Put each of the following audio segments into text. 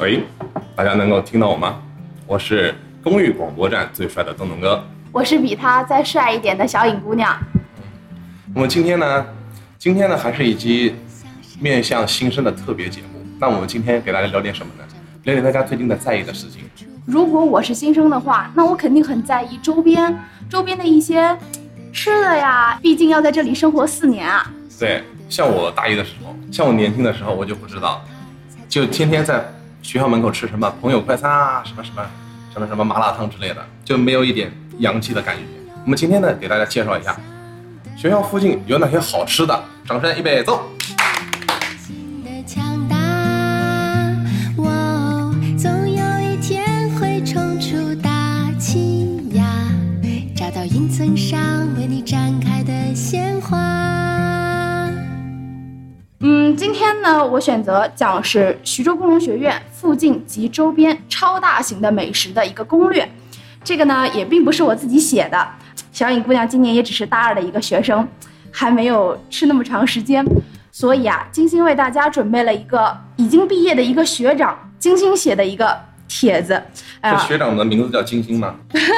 喂，大家能够听到我吗？我是公寓广播站最帅的东东哥。我是比他再帅一点的小影姑娘。我们今天呢，今天呢还是一期面向新生的特别节目。那我们今天给大家聊点什么呢？聊点大家最近的在意的事情。如果我是新生的话，那我肯定很在意周边周边的一些吃的呀，毕竟要在这里生活四年啊。对，像我大一的时候，像我年轻的时候，我就不知道，就天天在学校门口吃什么朋友快餐啊，什么什么什么什么麻辣烫之类的，就没有一点洋气的感觉。我们今天呢，给大家介绍一下学校附近有哪些好吃的。掌声，预备，走！今天呢，我选择讲是徐州工农学院附近及周边超大型的美食的一个攻略。这个呢，也并不是我自己写的。小颖姑娘今年也只是大二的一个学生，还没有吃那么长时间，所以啊，精心为大家准备了一个已经毕业的一个学长精心写的一个帖子。这学长的名字叫金星吗？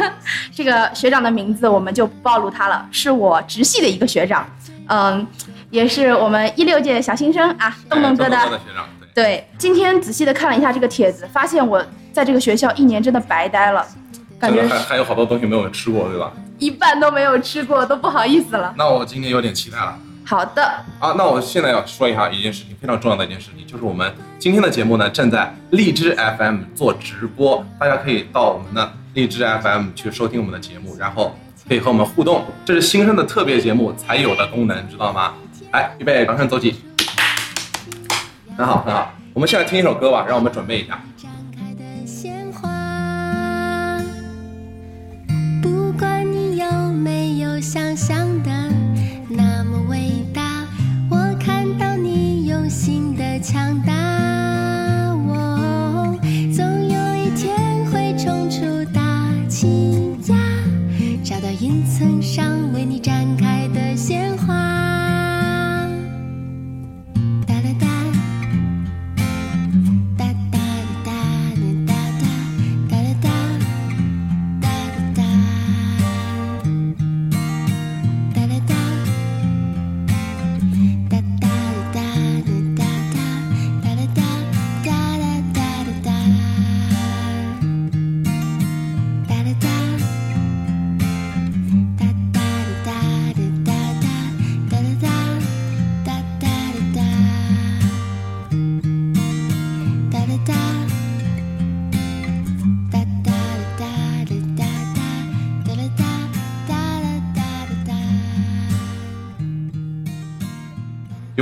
这个学长的名字我们就不暴露他了，是我直系的一个学长，嗯，也是我们一六届小新生啊，东东哥的。学长，对。今天仔细的看了一下这个帖子，发现我在这个学校一年真的白待了，感觉还还有好多东西没有吃过，对吧？一半都没有吃过，都不好意思了。那我今天有点期待了好的，啊！那我现在要说一下一件事情，非常重要的一件事情，就是我们今天的节目呢正在荔枝 FM 做直播，大家可以到我们的荔枝 FM 去收听我们的节目，然后可以和我们互动，这是新生的特别节目才有的功能，知道吗？来，预备，掌声走起！很好，很好。我们现在听一首歌吧，让我们准备一下。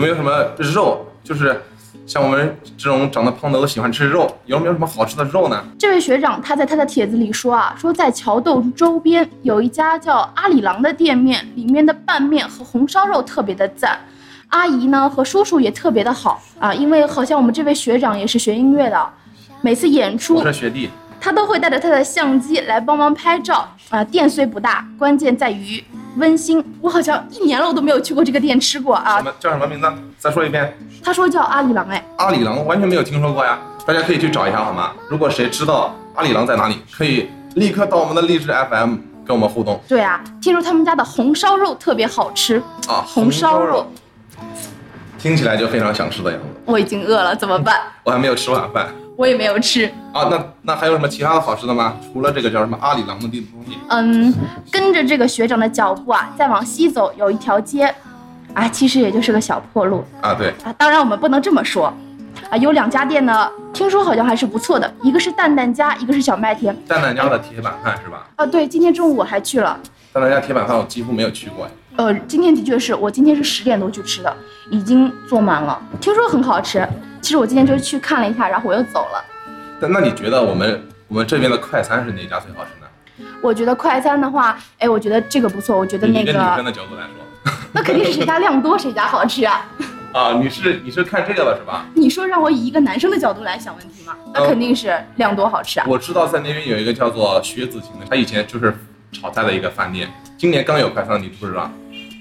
有没有什么肉？就是像我们这种长得胖的都喜欢吃肉，有没有什么好吃的肉呢？这位学长他在他的帖子里说啊，说在桥洞周边有一家叫阿里郎的店面，里面的拌面和红烧肉特别的赞。阿姨呢和叔叔也特别的好啊，因为好像我们这位学长也是学音乐的，每次演出我是学弟，他都会带着他的相机来帮忙拍照啊。店虽不大，关键在于温馨。我好像一年了我都没有去过这个店吃过啊什。么叫什么名字？再说一遍。他说叫阿里郎，哎，阿里郎完全没有听说过呀，大家可以去找一下好吗？如果谁知道阿里郎在哪里，可以立刻到我们的励志 FM 跟我们互动对啊，听说他们家的红烧肉特别好吃，啊。红烧肉，听起来就非常想吃的样子。我已经饿了，怎么办？我还没有吃晚饭我也没有吃。啊。那那还有什么其他的好吃的吗？除了这个叫什么阿里郎的地东西？嗯，跟着这个学长的脚步啊，再往西走有一条街，啊，其实也就是个小破路啊，对，啊。当然我们不能这么说，啊，有两家店呢，听说好像还是不错的，一个是蛋蛋家，一个是小麦田。蛋蛋家的铁板饭是吧？啊，对，今天中午我还去了。蛋蛋家铁板饭我几乎没有去过哎。呃，今天的确是我今天是十点多去吃的，已经坐满了，听说很好吃。其实我今天就去看了一下，然后我又走了。但那你觉得我们我们这边的快餐是哪家最好吃呢？我觉得快餐的话，哎，我觉得这个不错。我觉得那个跟女生个，的角度来说，那肯定是谁家量多谁家好吃啊。啊，你是你是看这个了是吧？你说让我以一个男生的角度来想问题吗？那肯定是量多好吃啊。我知道在那边有一个叫做薛子晴的，他以前就是炒菜的一个饭店，今年刚有快餐，你知不知道？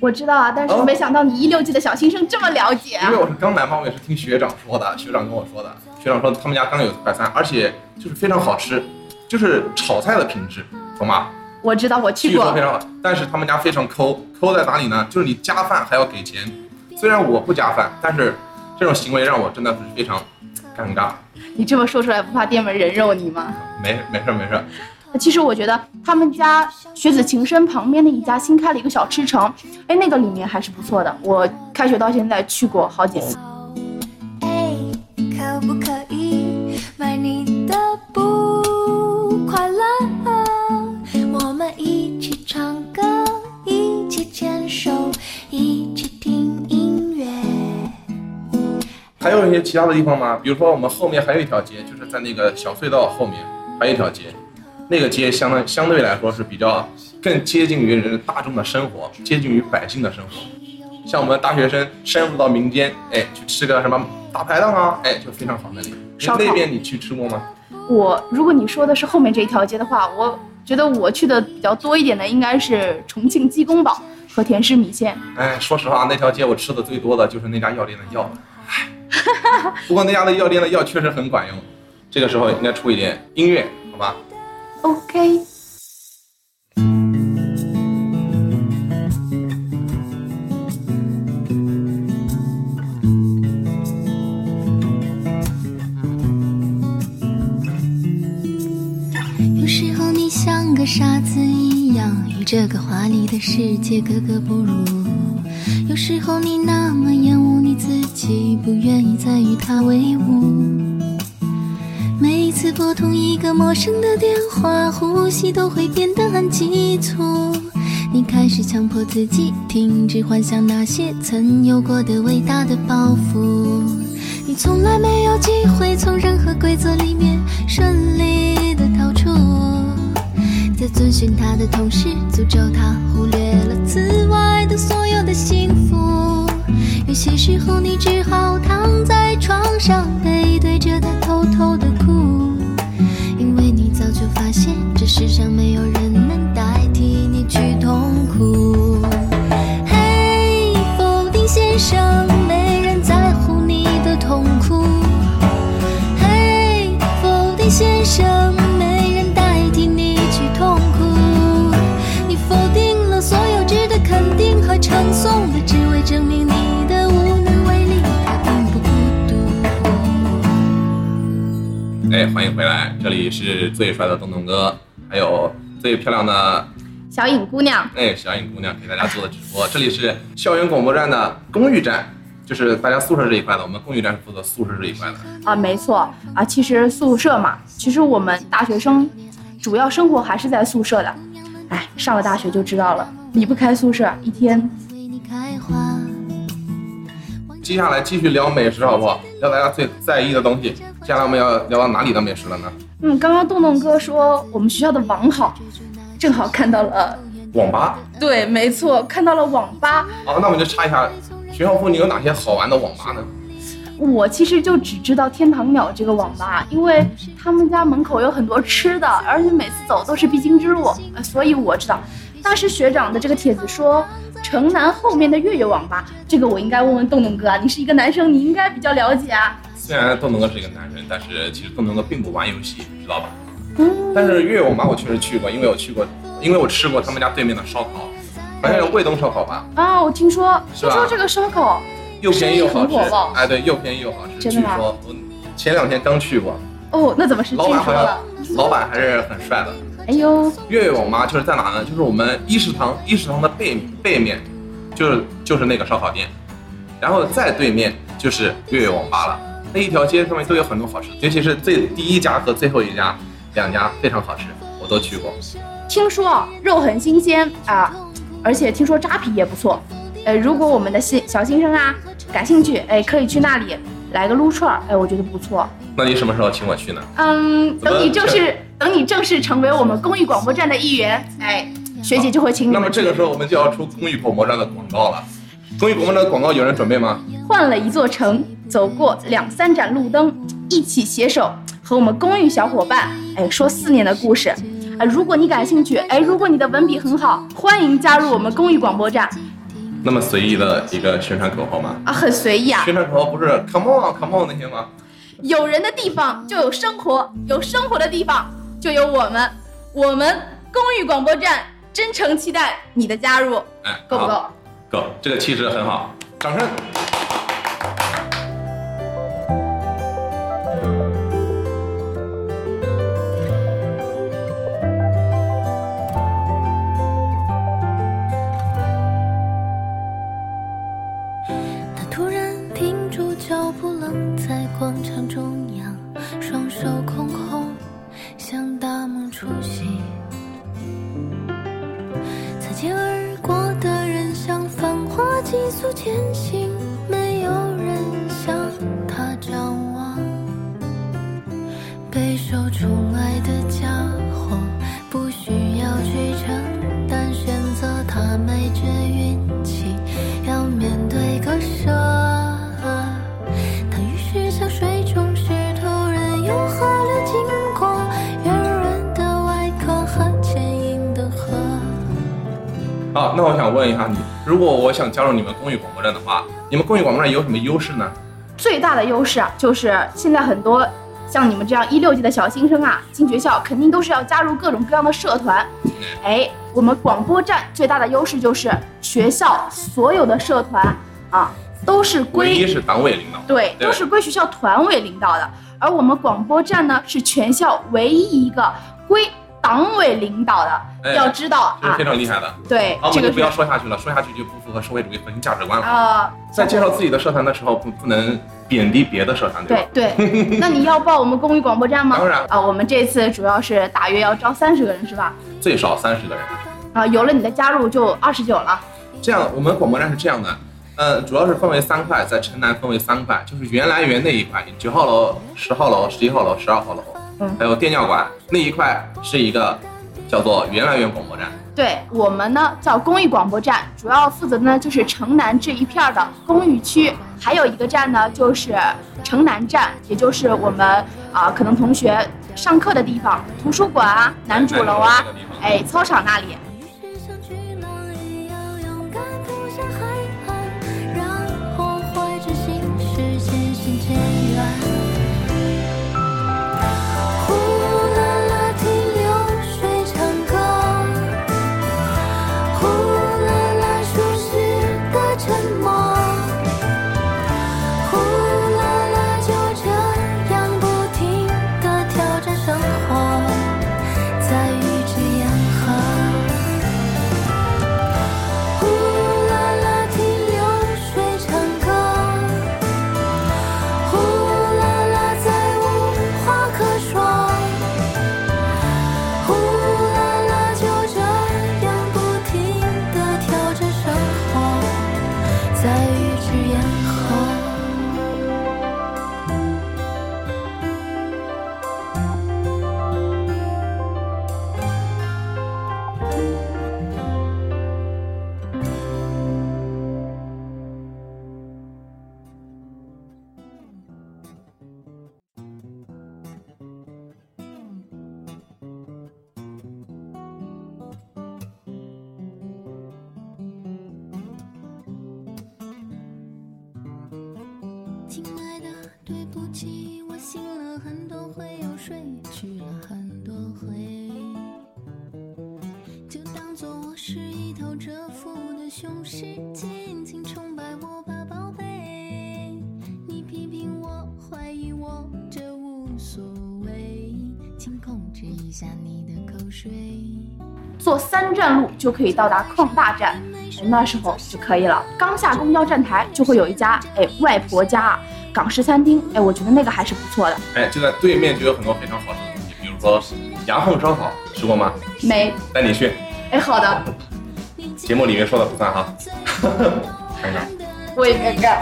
我知道啊，但是我没想到你一六级的小新生这么了解啊因为。我是刚来嘛，我也是听学长说的，学长跟我说的。学长说他们家刚有快餐，而且就是非常好吃，就是炒菜的品质，懂吗？我知道，我去过据说非。常好，但是他们家非常抠，抠在哪里呢？就是你加饭还要给钱。虽然我不加饭，但是这种行为让我真的是非常尴尬。你这么说出来，不怕店门人肉你吗？没没事没事，其实我觉得他们家学子情深旁边的一家新开了一个小吃城，哎，那个里面还是不错的。我开学到现在去过好几次。哎，可不可以买你的不快乐？我们一起唱歌，一起牵手，一起听音乐。还有一些其他的地方吗？比如说我们后面还有一条街，就是在那个小隧道后面还有一条街，那个街相当相对来说是比较更接近于人大众的生活，接近于百姓的生活。像我们大学生深入到民间，哎，去吃个什么大排档啊，哎，就非常好那里。那边你去吃过吗？我如果你说的是后面这一条街的话，我觉得我去的比较多一点的应该是重庆鸡公煲和甜食米线。哎，说实话，那条街我吃的最多的就是那家药店的药。哎，不过那家的药店的药确实很管用。这个时候应该出一点音乐，好吧？OK，有时候你像个傻子一样，与这个华丽的世界格格不入。有时候你那么厌恶你自己，不愿意再与他为伍。拨通一个陌生的电话，呼吸都会变得很急促。你开始强迫自己停止幻想那些曾有过的伟大的抱负。你从来没有机会从任何规则里面顺利的逃出，在遵循他的同时，诅咒他忽略了此外的所有的幸福。有些时候，你只好躺在床上，背对着他偷偷的世上没有人能代替你去痛苦。嘿，否定先生，没人在乎你的痛苦。嘿，否定先生，没人代替你去痛苦。你否定了所有值得肯定和称颂的，只为证明你的无能为力，他并不孤独。哎，欢迎回来，这里是最帅的东东哥，还有最漂亮的小颖姑娘，哎小颖姑娘给大家做的直播。这里是校园广播站的公寓站，就是大家宿舍这一块的，我们公寓站是负责宿舍这一块的。啊，没错啊，其实宿舍嘛，其实我们大学生主要生活还是在宿舍的。哎，上了大学就知道了，离不开宿舍，一天为你开花。接下来继续聊美食好不好？聊大家最在意的东西。接下来我们要聊到哪里的美食了呢？嗯，刚刚洞洞哥说我们学校的网好，正好看到了，网吧。对，没错，看到了网吧。好，那我们就查一下，学校附近有哪些好玩的网吧呢？我其实就只知道天堂鸟这个网吧，因为他们家门口有很多吃的，而且每次走都是必经之路，呃所以我知道。大师学长的这个帖子说城南后面的月月网吧，这个我应该问问洞洞哥啊，你是一个男生，你应该比较了解啊。虽然洞洞哥是一个男人，但是其实洞洞哥并不玩游戏，知道吧？嗯，但是月月网吧我确实去过，因为我去过，因为我吃过他们家对面的烧烤，好像是卫东烧烤吧，啊，我听说听说这个烧烤又便宜又好吃。哎，对，又便宜又好吃。据真的吗说我前两天刚去过，哦，那怎么是据老板好说了？老板还是很帅的。哎呦，月月网吧就是在哪呢？就是我们一食堂，一食堂的背背面，就是就是那个烧烤店，然后再对面就是月月网吧了。那一条街上面都有很多好吃，尤其是最第一家和最后一家，两家非常好吃，我都去过。听说啊肉很新鲜啊，而且听说扎啤也不错。呃，如果我们的新小新生啊感兴趣，哎，可以去那里来个撸串儿，哎，我觉得不错。那你什么时候请我去呢？嗯，等你正式等你正式成为我们公益广播站的一员，哎，学姐就会请你那么。这个时候我们就要出公益广播站的广告了。公益广播站的广告有人准备吗？换了一座城，走过两三盏路灯，一起携手和我们公益小伙伴，哎，说四年的故事。哎，如果你感兴趣，哎，如果你的文笔很好，欢迎加入我们公益广播站。那么随意的一个宣传口号吗？啊，很随意啊。宣传口号不是 “come on come on” 那些吗？有人的地方就有生活，有生活的地方就有我们。我们公寓广播站真诚期待你的加入，哎，够不够？够，这个气势很好，掌声。问一下你，如果我想加入你们公益广播站的话，你们公益广播站有什么优势呢？最大的优势啊，就是现在很多像你们这样一六级的小新生啊，进学校肯定都是要加入各种各样的社团。哎，我们广播站最大的优势就是学校所有的社团啊，都是归一是党委领导。对，对都是归学校团委领导的，而我们广播站呢是全校唯一一个归党委领导的。哎要知道是非，常厉害的。对好，我这个们就不要说下去了，说下去就不符合社会主义核心价值观了。呃，在介绍自己的社团的时候，不不能贬低别的社团，吧对？对，那你要报我们公益广播站吗？当然啊，我们这次主要是大约要招三十个人，是吧？最少三十个人。啊，有了你的加入就二十九了。这样，我们广播站是这样的，呃，主要是分为三块，在城南分为三块，就是原来园那一块，九号楼、十号楼、十一号楼、十二号楼，嗯还有电尿馆那一块是一个叫做原来园广播站。对我们呢叫公益广播站，主要负责的呢就是城南这一片儿的公寓区，还有一个站呢就是城南站，也就是我们啊、可能同学上课的地方，图书馆啊、男主楼啊哎，操场那里。请控制一下你的口水。坐三站路就可以到达矿大站，哎，那时候就可以了。刚下公交站台就会有一家哎外婆家港式餐厅，哎，我觉得那个还是不错的。哎，就在对面就有很多非常好吃的东西，比如说羊凤烧烤，吃过吗？没，带你去，哎，好的，节目里面说的不算哈。看一下，我也没干。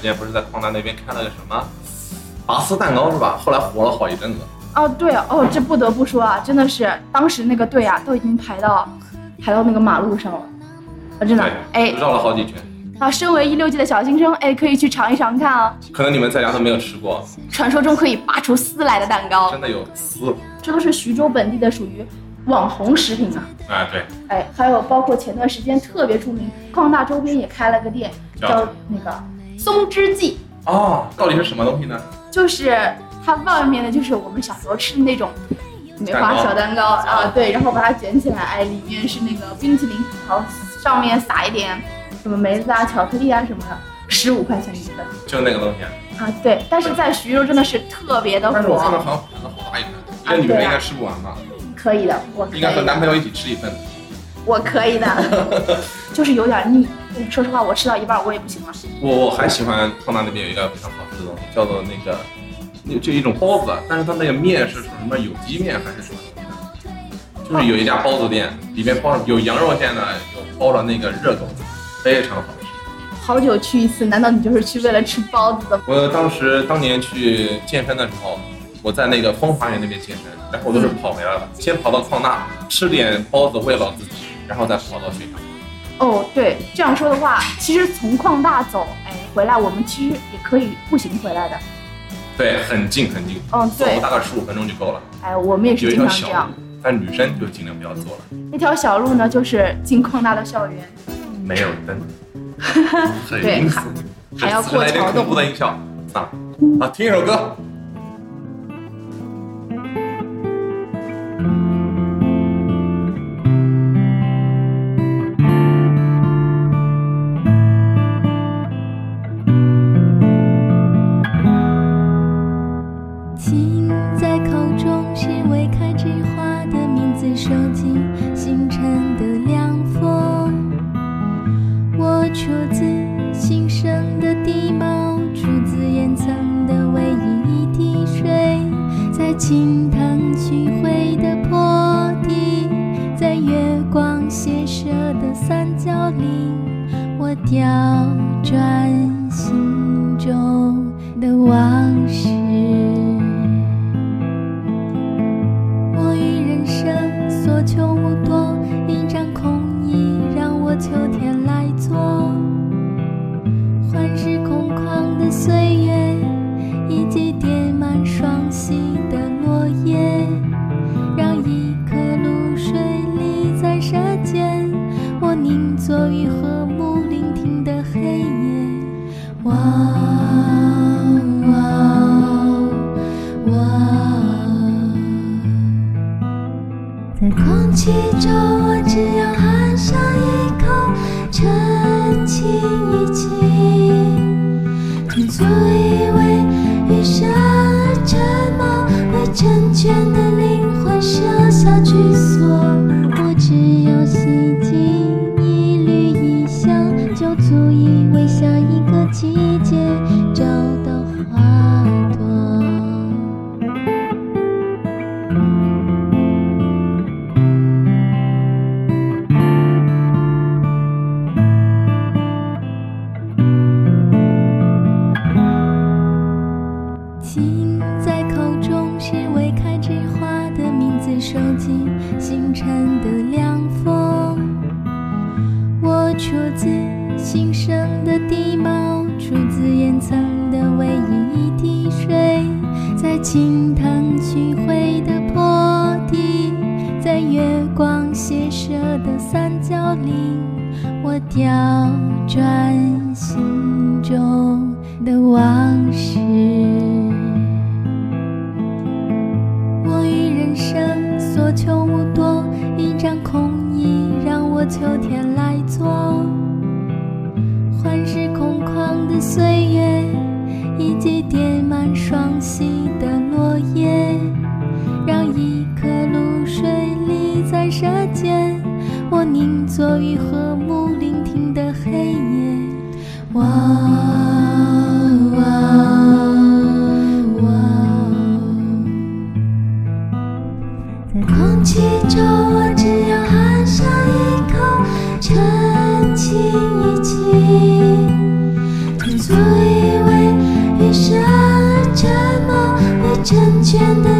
前段时间不是在矿大那边开了个什么拔丝蛋糕是吧？后来火了好一阵子。哦，对哦，这不得不说啊，真的是当时那个队啊，都已经排到排到那个马路上了，啊，真的，哎，绕了好几圈。啊，身为一六级的小新生，哎，可以去尝一尝看啊。可能你们在家都没有吃过，传说中可以拔出丝来的蛋糕，真的有丝。这都是徐州本地的属于网红食品啊。哎，对。哎，还有包括前段时间特别出名，矿大周边也开了个店，叫那个松枝记。哦，到底是什么东西呢？就是它外面的，就是我们小时候吃的那种梅花小蛋糕啊，对，然后把它卷起来，哎，里面是那个冰淇淋，然后上面撒一点。什么梅子啊、巧克力啊什么的，十五块钱一份，就那个东西啊。对，但是在徐州真的是特别的火。但是我看到好像盘子好大一份，一个女人应该吃不完吧？可以的，我应该和男朋友一起吃一份。我可以的，就是有点腻。说实话，我吃到一半我也不行了。我我还喜欢矿大那边有一个非常好吃的东西，叫做那个，那就一种包子，但是它那个面是什么有机面还是什么东西的？就是有一家包子店，里面包有羊肉馅的，有包了那个热狗。非常好吃，好久去一次，难道你就是去为了吃包子的？我当时当年去健身的时候，我在那个风华园那边健身，然后我都是跑回来了，先跑到矿大吃点包子慰劳自己，然后再跑到学校。哦，对，这样说的话，其实从矿大走，哎，回来我们其实也可以步行回来的。对，很近很近，嗯，对，大概十五分钟就够了。哎，我们也是经常这样，但女生就尽量不要坐了。那条小路呢，就是进矿大的校园。没有灯，很阴森，还要过桥洞。恐怖的音效啊！好，听一首歌。三角岭，我调转。秋天来做换是空旷的岁月一起叠满双膝见的